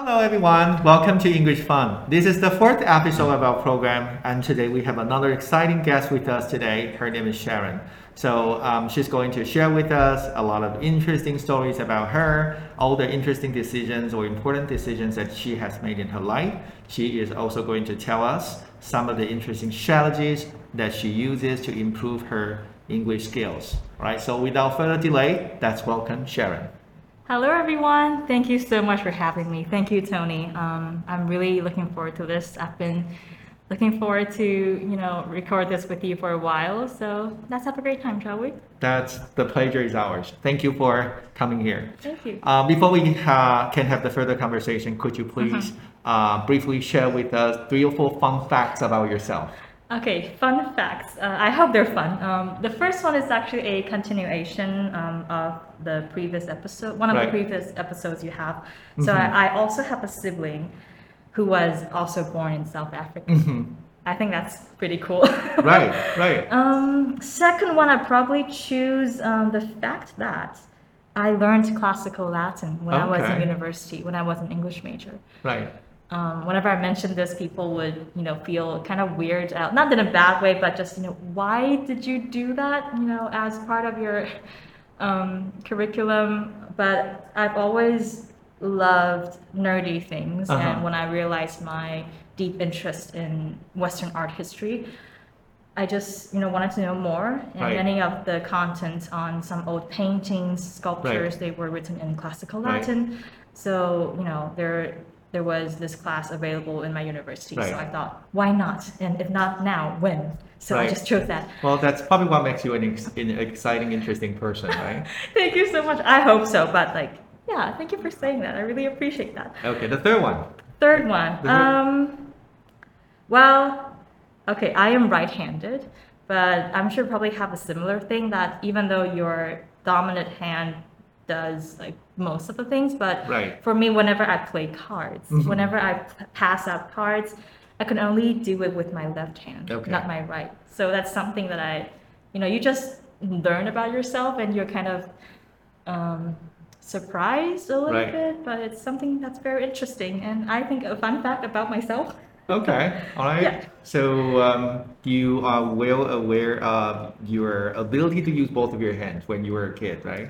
Hello everyone, welcome to English Fun. This is the fourth episode of our program and today we have another exciting guest with us today. Her name is Sharon. So um, she's going to share with us a lot of interesting stories about her, all the interesting decisions or important decisions that she has made in her life. She is also going to tell us some of the interesting strategies that she uses to improve her English skills. All right, so without further delay, let's welcome Sharon. Hello, everyone. Thank you so much for having me. Thank you, Tony. Um, I'm really looking forward to this. I've been looking forward to you know record this with you for a while. So let's have a great time, shall we? That's the pleasure is ours. Thank you for coming here. Thank you. Uh, before we uh, can have the further conversation, could you please uh, briefly share with us three or four fun facts about yourself? Okay, fun facts. Uh, I hope they're fun. Um, the first one is actually a continuation um, of the previous episode, one of Right. the previous episodes you have. So Mhm. I, I also have a sibling who was also born in South Africa. Mhm. I think that's pretty cool. Right, right. Um, second one, I'd probably choose um, the fact that I learned classical Latin when I was in Okay. university, when I was an English major. Right. Um, whenever I mentioned this, people would, you know, feel kind of weird out, not in a bad way, but just, you know, why did you do that, you know, as part of your um, curriculum? But I've always loved nerdy things, Uh-huh. and when I realized my deep interest in Western art history, I just, you know, wanted to know more. And Right. many of the content on some old paintings, sculptures, they were written in classical Right. Latin. So, you know, there there was this class available in my university. So I thought, why not? And if not now, when? So I just chose that. Well, that's probably what makes you an, ex- an exciting, interesting person, right? Thank you so much. I hope so. But like, yeah, thank you for saying that. I really appreciate that. Okay, the third one. Third one. The Um, well, okay, I am right-handed, but I'm sure probably have a similar thing that even though your dominant hand does like most of the things, but Right. for me, whenever I play cards, Mhm. whenever I p- pass out cards, I can only do it with my left hand, Okay. not my right. So that's something that I, you know, you just learn about yourself and you're kind of um, surprised a little Right. bit, but it's something that's very interesting. And I think a fun fact about myself. Okay, all right. Yeah. So um, you are well aware of your ability to use both of your hands when you were a kid, right?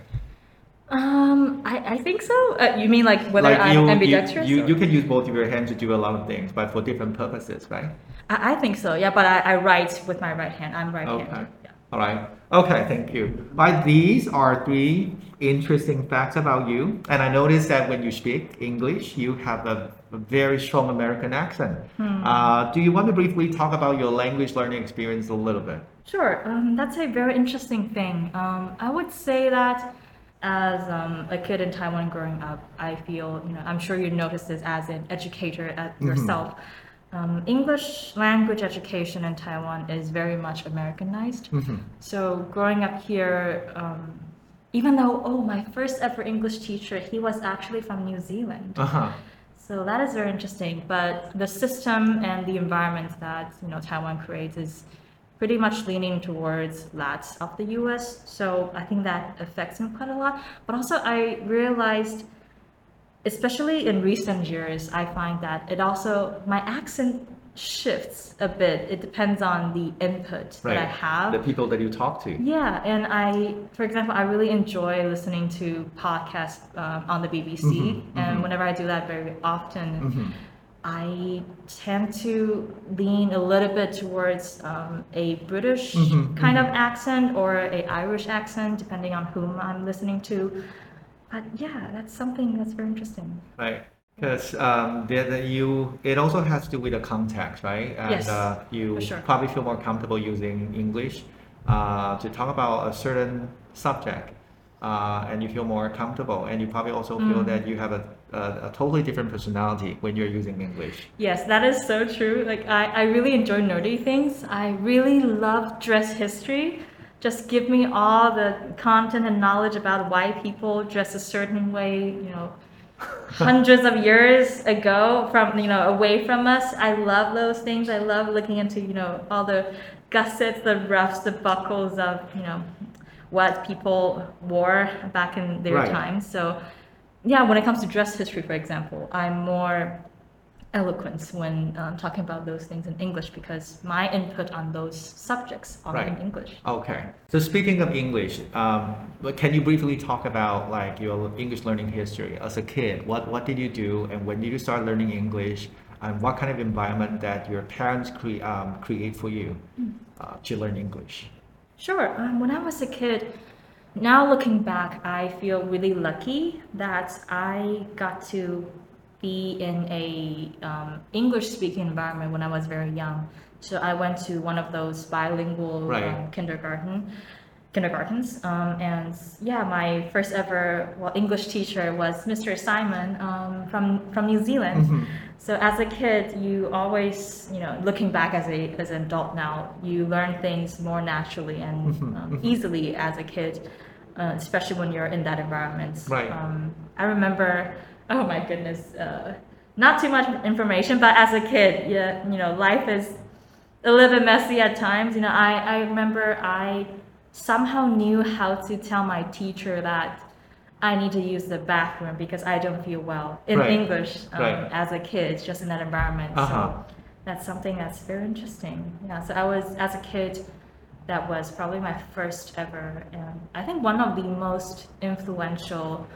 Um, I, I think so. Uh, you mean like whether I'm you, you, ambidextrous? you, or- you can use both of your hands to do a lot of things, but for different purposes, right? I, I think so. Yeah, but I, I write with my right hand. I'm right-handed. Okay. Yeah. All right. Okay, thank you. Right, these are three interesting facts about you. And I noticed that when you speak English, you have a, a very strong American accent. Hmm. Uh, do you want to briefly talk about your language learning experience a little bit? Sure. Um, that's a very interesting thing. Um, I would say that as um, a kid in Taiwan growing up, I feel, you know, I'm sure you noticed this as an educator at Mhm. yourself. Um, English language education in Taiwan is very much Americanized. Mhm. So growing up here, um, even though, oh, my first ever English teacher, he was actually from New Zealand. Uh-huh. So that is very interesting. But the system and the environment that you know Taiwan creates is pretty much leaning towards that of the U.S. So I think that affects me quite a lot. But also I realized, especially in recent years, I find that it also my accent shifts a bit. It depends on the input that I have. The people that you talk to. Yeah, and I, for example, I really enjoy listening to podcasts um, on the BBC, Mhm, and mhm. whenever I do that very often, Mhm. I tend to lean a little bit towards um, a British Mhm, kind of mhm. accent or a Irish accent, depending on whom I'm listening to. But yeah, that's something that's very interesting. Right. Because um, you, it also has to do with the context, right? And Yes, uh, you sure. probably feel more comfortable using English uh, to talk about a certain subject, uh, and you feel more comfortable. And you probably also feel Mm. that you have a, a, a totally different personality when you're using English. Yes, that is so true. Like I, I really enjoy nerdy things. I really love dress history. Just give me all the content and knowledge about why people dress a certain way, you know, hundreds of years ago from, you know, away from us. I love those things. I love looking into, you know, all the gussets, the ruffs, the buckles of, you know, what people wore back in their Right. time. So yeah, when it comes to dress history, for example, I'm more eloquent when um, talking about those things in English because my input on those subjects are in Right. English. Okay. So speaking of English, um, can you briefly talk about like your English learning history as a kid? What what did you do, and when did you start learning English? And what kind of environment that your parents cre- um, create for you uh, to learn English? Sure. Um, when I was a kid, now looking back, I feel really lucky that I got to be in a um, English-speaking environment when I was very young. So I went to one of those bilingual Right. um, kindergarten kindergartens, um, and yeah, my first ever well English teacher was Mr. Simon um, from from New Zealand. Mhm. So as a kid, you always, you know, looking back as a as an adult now, you learn things more naturally and Mhm, um, mhm. easily as a kid, uh, especially when you're in that environment. Right. Um, I remember, oh my goodness, uh, not too much information, but as a kid, yeah, you know, life is a little bit messy at times. You know, I I remember I somehow knew how to tell my teacher that. I need to use the bathroom because I don't feel well in Right. English um, Right. as a kid, just in that environment. Uh-huh. So that's something that's very interesting. Yeah. So I was as a kid, that was probably my first ever, and I think one of the most influential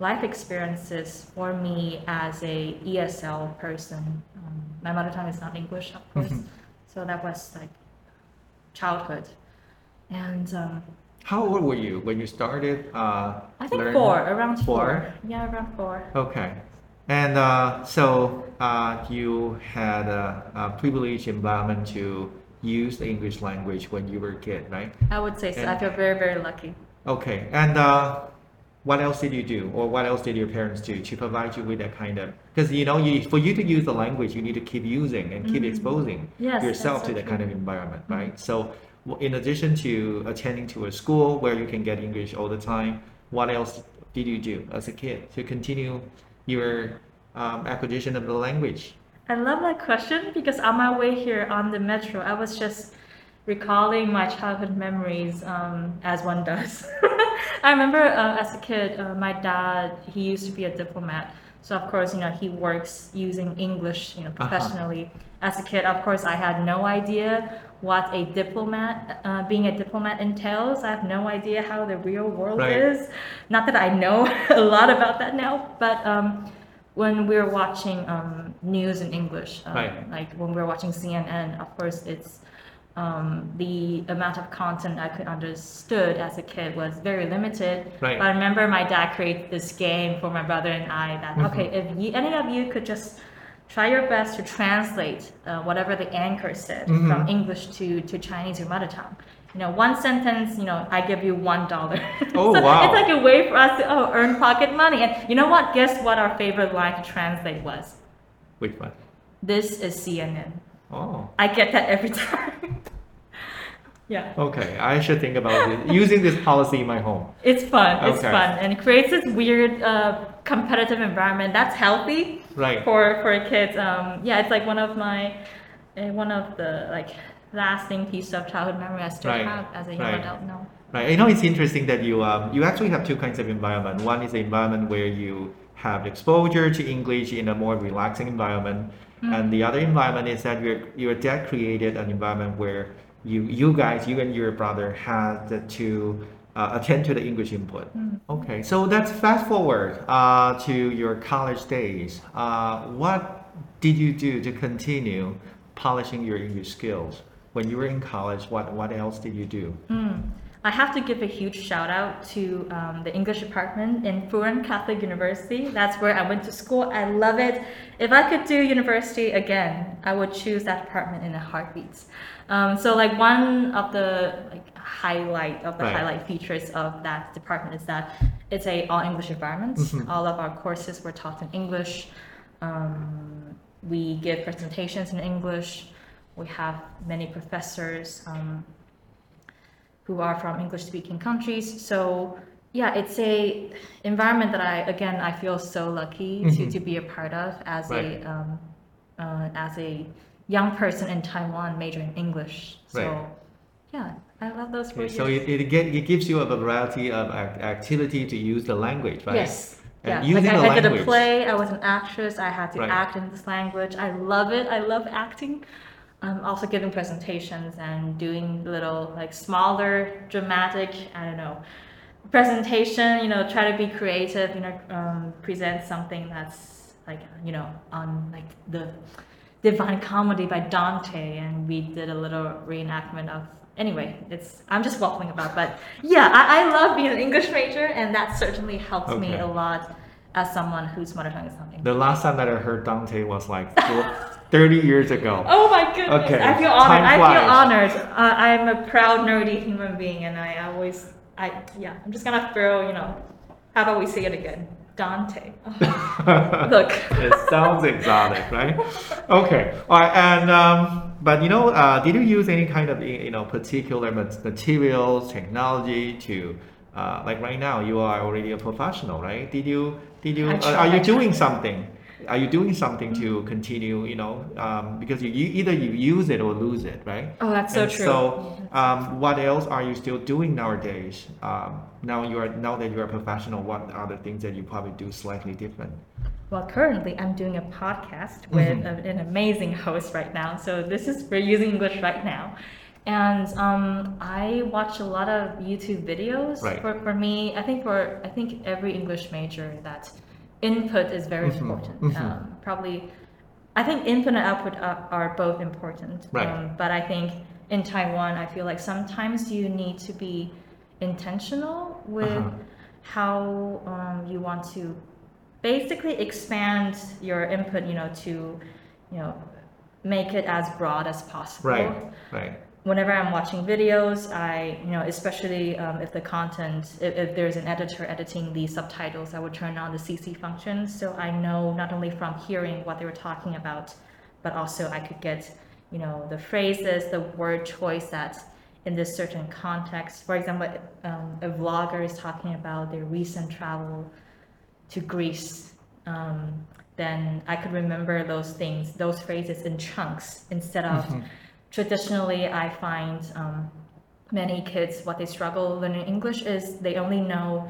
life experiences for me as a ESL person. Um, my mother tongue is not English, of course, Mhm. so that was like childhood, and. Um, How old were you when you started? Uh, I think learning? four, around four. Four? Yeah, around four. Okay. And uh, so uh, you had a, a privileged environment to use the English language when you were a kid, right? I would say so. And- I feel very, very lucky. Okay. And uh, what else did you do, or what else did your parents do to provide you with that kind of? Because you know, you, for you to use the language, you need to keep using and keep Mhm. exposing Yes, yourself to so that kind of environment, right? So, w- in addition to attending to a school where you can get English all the time, what else did you do as a kid to continue your um, acquisition of the language? I love that question because on my way here on the metro, I was just recalling my childhood memories um, as one does. I remember uh, as a kid, uh, my dad, he used to be a diplomat. So of course, you know, he works using English, you know, Uh-huh. professionally. As a kid, of course, I had no idea what a diplomat, uh, being a diplomat entails. I have no idea how the real world Right. is. Not that I know a lot about that now, but um, when we're watching um, news in English, um, Right. like when we're watching CNN, of course, it's um, the amount of content I could understood as a kid was very limited. Right. But I remember my dad created this game for my brother and I that Mhm. okay, if you, any of you could just try your best to translate uh, whatever the anchor said Mhm. from English to, to Chinese or mother tongue. You know, one sentence, you know, I give you one dollar. Oh, So wow. It's like a way for us to oh, earn pocket money. And you know what? Guess what our favorite line to translate was? Which one? This is CNN. Oh, I get that every time. Yeah. okay. I should think about it. using this policy in my home. It's fun. It's Okay. fun. And it creates this weird uh, competitive environment that's healthy Right. for, for kids. Um, yeah, it's like one of my, uh, one of the like lasting piece of childhood memory I still Right. have as a young Right. adult now. Right. You know, it's interesting that you um, you actually have two kinds of environment. One is the environment where you have exposure to English in a more relaxing environment, and the other environment is that your your dad created an environment where you you guys, you and your brother, had to uh, attend to the English input. Okay, so let's fast forward uh, to your college days. Uh, what did you do to continue polishing your English skills when you were in college? What what else did you do? Mm. I have to give a huge shout out to um, the English department in Fu Jen Catholic University. That's where I went to school. I love it. If I could do university again, I would choose that department in a heartbeat. Um, so like one of the like highlight of the Right. highlight features of that department is that it's a all English environment. Mhm. All of our courses were taught in English. Um, we give presentations in English. We have many professors. Um, who are from English speaking countries. So yeah, it's a environment that I again I feel so lucky to, Mhm. to be a part of as Right. a um, uh, as a young person in Taiwan majoring English. So Right. yeah, I love those Okay, so it, it, get, it gives you a variety of ac- activity to use the language, right? Yes. And yeah, like using I, the I did a play. I was an actress. I had to Right. act in this language. I love it. I love acting. Um, also giving presentations and doing little like smaller dramatic. I don't know presentation. You know, try to be creative. You know, um, present something that's like you know on like the Divine Comedy by Dante, and we did a little reenactment of. Anyway, it's I'm just waffling about, but yeah, I, I love being an English major, and that certainly helps me a lot as someone whose mother tongue is English. The last time that I heard Dante was like 30 years ago. Oh my goodness! Okay, I feel honored. I feel honored. Uh, I'm a proud nerdy human being, and I always, I yeah, I'm just gonna throw, you know, how about we say it again? Dante. Oh, Look. it sounds exotic, right? Okay. All right. And um, but you know, uh, did you use any kind of you know particular materials, technology to uh, like right now you are already a professional, right? Did you did you uh, are you doing something? Are you doing something to continue? You know, um, because you, you either you use it or lose it, right? Oh, that's so And true. So, um, what else are you still doing nowadays? Um, now you are now that you are a professional, what are the things that you probably do slightly different? Well, currently I'm doing a podcast with Mhm. a- an amazing host right now. So this is we're using English right now, and um, I watch a lot of YouTube videos. Right. For, for me, I think for I think every English major that input is very Mhm, important. mhm. Um, probably, I think input and output are, are both important. Right. Um, but I think in Taiwan, I feel like sometimes you need to be intentional with Uh-huh. how um, you want to basically expand your input, you know, to, you know, make it as broad as possible. Right, right. Whenever I'm watching videos, I, you know, especially um, if the content, if, if there's an editor editing the subtitles, I would turn on the CC function so I know not only from hearing what they were talking about, but also I could get, you know, the phrases, the word choice that in this certain context. For example, um, a vlogger is talking about their recent travel to Greece, um, then I could remember those things, those phrases in chunks instead of traditionally I find um, many kids what they struggle learning English is they only know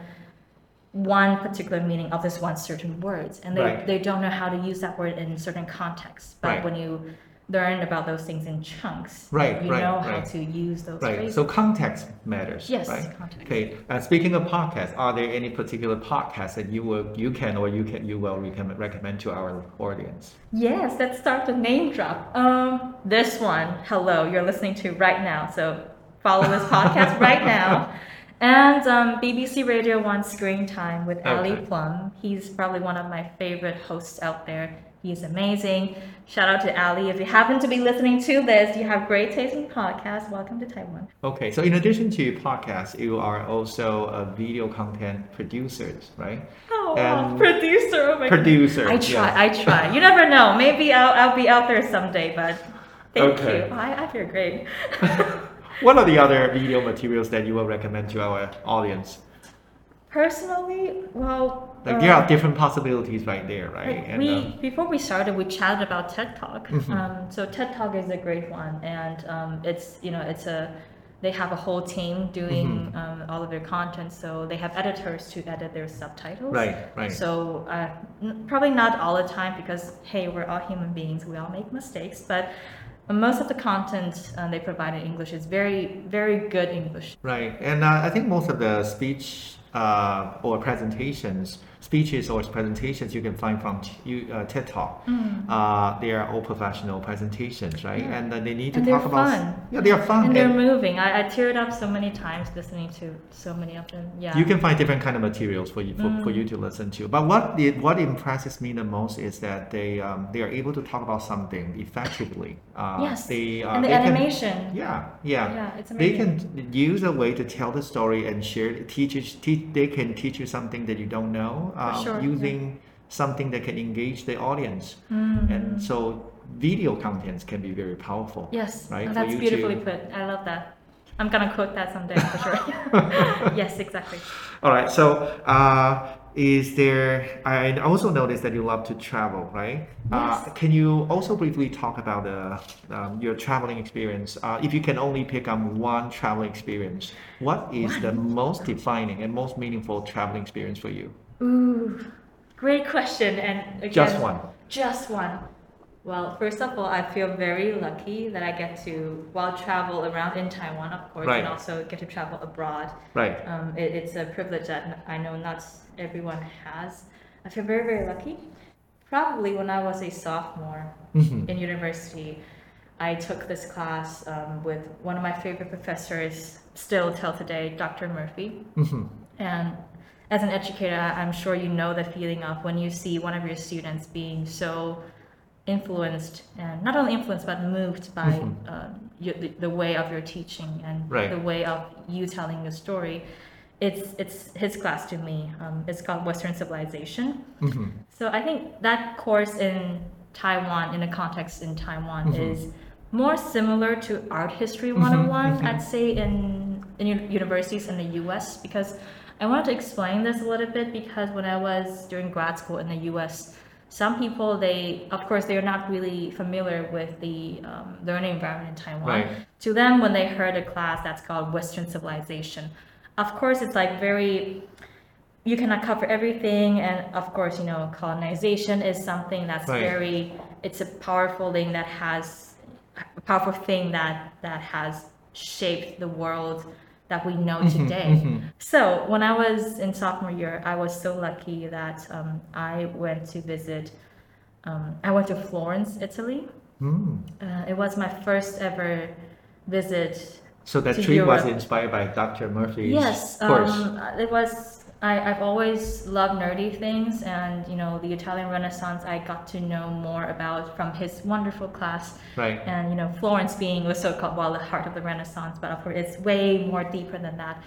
one particular meaning of this one certain words and they, Right. they don't know how to use that word in certain contexts. But Right. when you learn about those things in chunks, Right, you right, know how to use those Right. phrases. So context matters. Yes, Right. context. Okay. Uh, speaking of podcasts, are there any particular podcasts that you will you can or you can you will recommend recommend to our audience? Yes, let's start the name drop. Um, this one, hello, you're listening to right now. So follow this podcast right now. And um, BBC Radio One Screen Time with Ali Plumb. He's probably one of my favorite hosts out there. He's amazing. Shout out to Ali. If you happen to be listening to this, you have great taste in podcasts. Welcome to Taiwan. Okay. So in addition to podcasts, you are also a video content producer, right? Oh, And producer. Oh my God. Producer. I try. yes. I try. You never know. Maybe I'll, I'll be out there someday, but thank Okay. you. I, I feel great. What are the other video materials that you will recommend to our audience? Personally, well, Like uh, there are different possibilities right there, right? And we um, before we started, we chatted about TED Talk. Mhm. Um, so TED Talk is a great one, and um, it's you know it's a they have a whole team doing Mhm. um, all of their content. So they have editors to edit their subtitles. right, right. So uh, n- probably not all the time because hey, we're all human beings. We all make mistakes, but. Most of the content uh, they provide in English is very, very good English. Right, and uh, I think most of the speech uh, or presentations, speeches or presentations you can find from you, uh, TED Talk. Uh, they are all professional presentations, right? Mm. Yeah. And uh, they need to And talk they're about. fun. Yeah, they are fun. And they're and moving. I, I teared up so many times listening to so many of them. Yeah. You can find different kind of materials for you for, for Mm. you to listen to. But what it, what impresses me the most is that they um, they are able to talk about something effectively. Uh, yes. They, uh, and the they can- animation. yeah, yeah. Yeah, it's amazing. They can use a way to tell the story and share. Teach, teach. They can teach you something that you don't know. Uh, sure, yeah. using something that can engage the audience, Mm. and so video contents can be very powerful. Yes, right, for that's beautifully to- put. I love that. I'm gonna quote that someday for sure. yes, exactly. All right. So, uh, is there? I also noticed that you love to travel, right? Uh, Yes. can you also briefly talk about uh, um, your traveling experience? Uh, if you can only pick up one travel experience, what is the most defining and most meaningful traveling experience for you? Ooh, Great question. And again, Just one. Just one. Well, first of all, I feel very lucky that I get to, well, travel around in Taiwan, of course, Right. and also get to travel abroad. Right. Um, it, it's a privilege that I know not everyone has. I feel very, very lucky. Probably when I was a sophomore Mhm. in university, I took this class um, with one of my favorite professors, still till today, Dr. Murphy. Mhm. And as an educator, I'm sure you know the feeling of when you see one of your students being so influenced, and not only influenced, but moved by Mhm. uh, you, the, the way of your teaching and Right. the way of you telling the story. It's, it's his class to me. Um, it's called Western Civilization. Mhm. So I think that course in Taiwan, in the context in Taiwan, Mhm. is more similar to art history Mhm, 101, mhm. I'd say, in, in universities in the US, because I wanted to explain this a little bit because when I was doing grad school in the US, some people, they, of course, they're not really familiar with the um, learning environment in Taiwan. Right. To them, when they heard a class that's called Western Civilization, of course, it's like very you cannot cover everything and of course you know colonization is something that's Right. very it's a powerful thing that has a powerful thing that that has shaped the world that we know Mhm, today mhm. so when i was in sophomore year i was so lucky that um, i went to visit um, i went to florence italy Mm. uh, it was my first ever visit So that trip was inspired by Dr. Murphy's Yes, course. um, it was. I, I've always loved nerdy things, and you know, the Italian Renaissance. I got to know more about from his wonderful class, right. and you know, Florence being the so-called well, the heart of the Renaissance, but of course, it's way more deeper than that.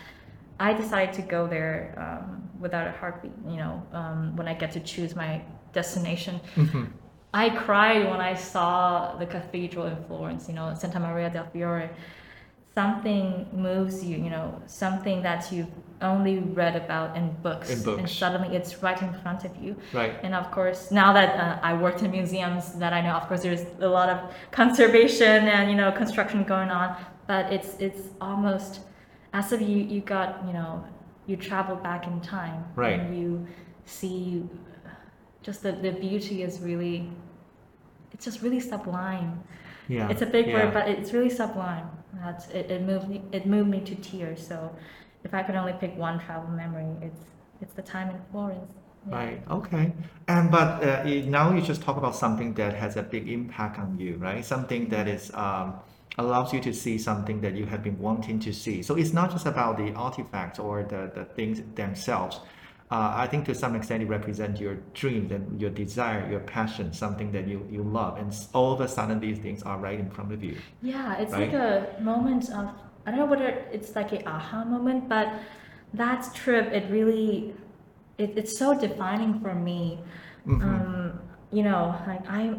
I decided to go there um, without a heartbeat. You know, um, when I get to choose my destination, Mhm. I cried when I saw the cathedral in Florence, you know, Santa Maria del Fiore. Something moves you, you know, something that you've only read about in books. In books. And suddenly it's right in front of you. Right. And of course, now that uh, I worked in museums, that I know, of course, there's a lot of conservation and, you know, construction going on. But it's it's almost as if you, you got, you know, you travel back in time. Right. And you see just the, the beauty is really it's just really sublime. Yeah. It's a big yeah. word, but it's really sublime. That's it, it moved me it moved me to tears. So if I could only pick one travel memory, it's it's the time in Florence. Yeah. Right. Okay. And but uh, it- now you just talk about something that has a big impact on you, right? Something that is um, allows you to see something that you have been wanting to see. So it's not just about the artifacts or the, the things themselves. Uh, I think to some extent it represents your dreams and your desire, your passion, something that you, you love. And all of a sudden these things are right in front of you. Yeah, it's Right? like a moment of I don't know whether it's like a aha moment, but that trip it really it, it's so defining for me. Mhm. Um, you know, like I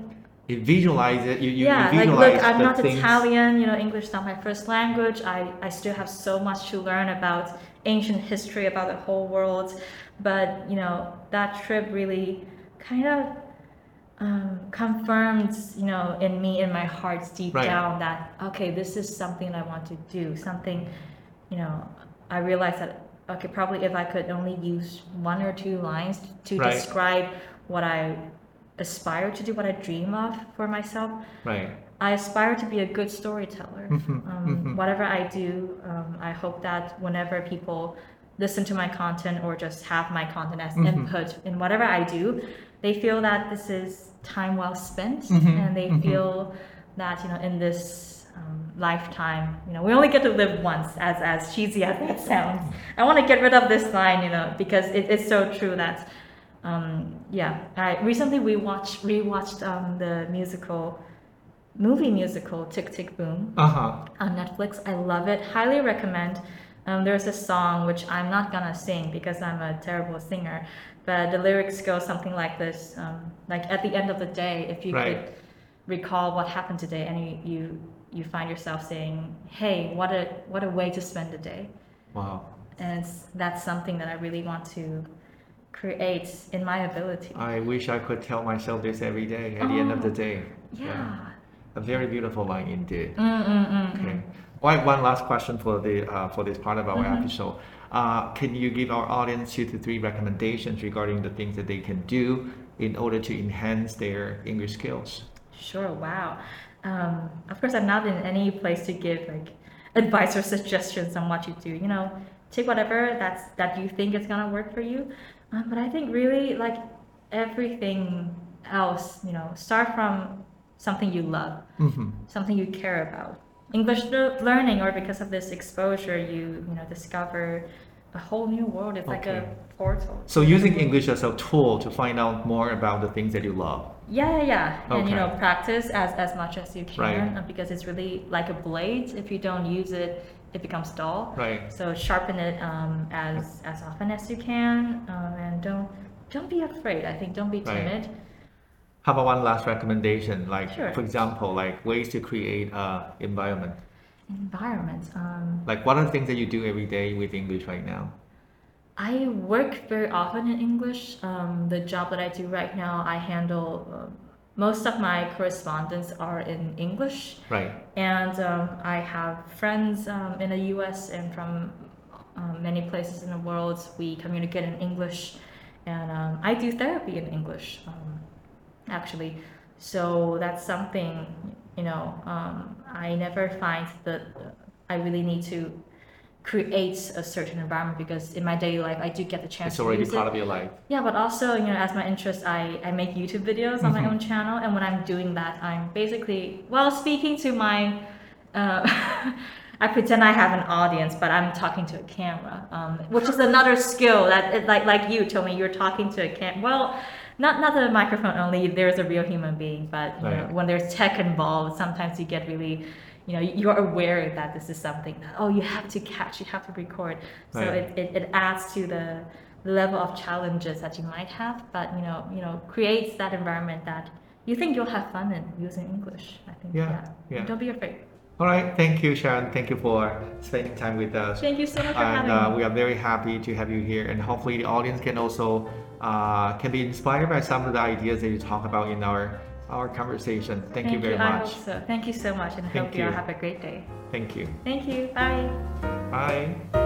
You visualize it. You, you, yeah, you like look, I'm not things. Italian. You know, English is not my first language. I I still have so much to learn about ancient history, about the whole world. But you know, that trip really kind of um, confirmed, you know, in me, in my heart, deep Right. down, that okay, this is something I want to do. Something, you know, I realized that okay, probably if I could only use one or two lines to Right. describe what I aspire to do, what I dream of for myself, Right. I aspire to be a good storyteller. Mhm, Um, mhm. Whatever I do, um, I hope that whenever people listen to my content or just have my content as Mhm. input in whatever I do, they feel that this is time well spent Mhm, and they mhm. feel that, you know, in this um, lifetime, you know, we only get to live once, as, as cheesy as that sounds. I want to get rid of this line, you know, because it, it's so true that, um, yeah. I recently we watched rewatched um, the musical, movie musical Tick Tick Boom Uh huh. on Netflix. I love it. Highly recommend. Um, there's a song which I'm not gonna sing because I'm a terrible singer, but the lyrics go something like this: um, like at the end of the day, if you Right. could recall what happened today, and you, you you find yourself saying, "Hey, what a what a way to spend the day," Wow. and it's, that's something that I really want to create in my ability. I wish I could tell myself this every day at the end of the Oh, day. yeah. A very beautiful line indeed. Mm mm mm. Okay. One, one last question for the uh, for this part of our Mhm. episode. Uh, can you give our audience two to three recommendations regarding the things that they can do in order to enhance their English skills? Sure, wow. Um, of course, I'm not in any place to give like advice or suggestions on what you do. You know, take whatever that's that you think is gonna work for you. Um, but I think really like everything else, you know, start from something you love, hmm something you care about. English learning, or because of this exposure, you you know discover a whole new world. It's like a portal. So using English as a tool to find out more about the things that you love. Yeah, yeah, yeah. And you know, practice as, as much as you can Right. uh, because it's really like a blade. If you don't use it, it becomes dull. Right. So sharpen it um, as as often as you can, um, and don't don't be afraid. I think don't be Right. How about one last recommendation? Like, Sure. for example, like ways to create a environment. Environment. Um, Like, what are the things that you do every day with English right now? I work very often in English. Um, the job that I do right now, I handle um most of my correspondence are in English. Right. And um, I have friends um, in the US and from um, many places in the world. We communicate in English, and um, I do therapy in English, um, actually. So that's something, you know, um, I never find that I really need to create a certain environment because in my daily life I do get the chance It's to already use part it. of your life. Yeah, but also, you know, as my interest, I, I make YouTube videos on my Mhm. own channel. And when I'm doing that, I'm basically, well, speaking to my, uh, I pretend I have an audience, but I'm talking to a camera, um, which is another skill that, like, like you told me, you're talking to a cam. Well, not, not the microphone only, there's a real human being, but you know, when there's tech involved, sometimes you get really, you know, you're aware that this is something that, oh, you have to catch, you have to record. So Right. it, it, it adds to the, level of challenges that you might have, but you know, you know, creates that environment that you think you'll have fun in using English. I think, Yeah, yeah. yeah. Don't be afraid. All right. Thank you, Sharon. Thank you for spending time with us. Thank you so much for and having uh, we are very happy to have you here and hopefully the audience can also uh, can be inspired by some of the ideas that you talk about in our our conversation thank, you very I much hope so. Thank you so much, and Thank hope you all you. have a great day. thank you Thank you. Bye. bye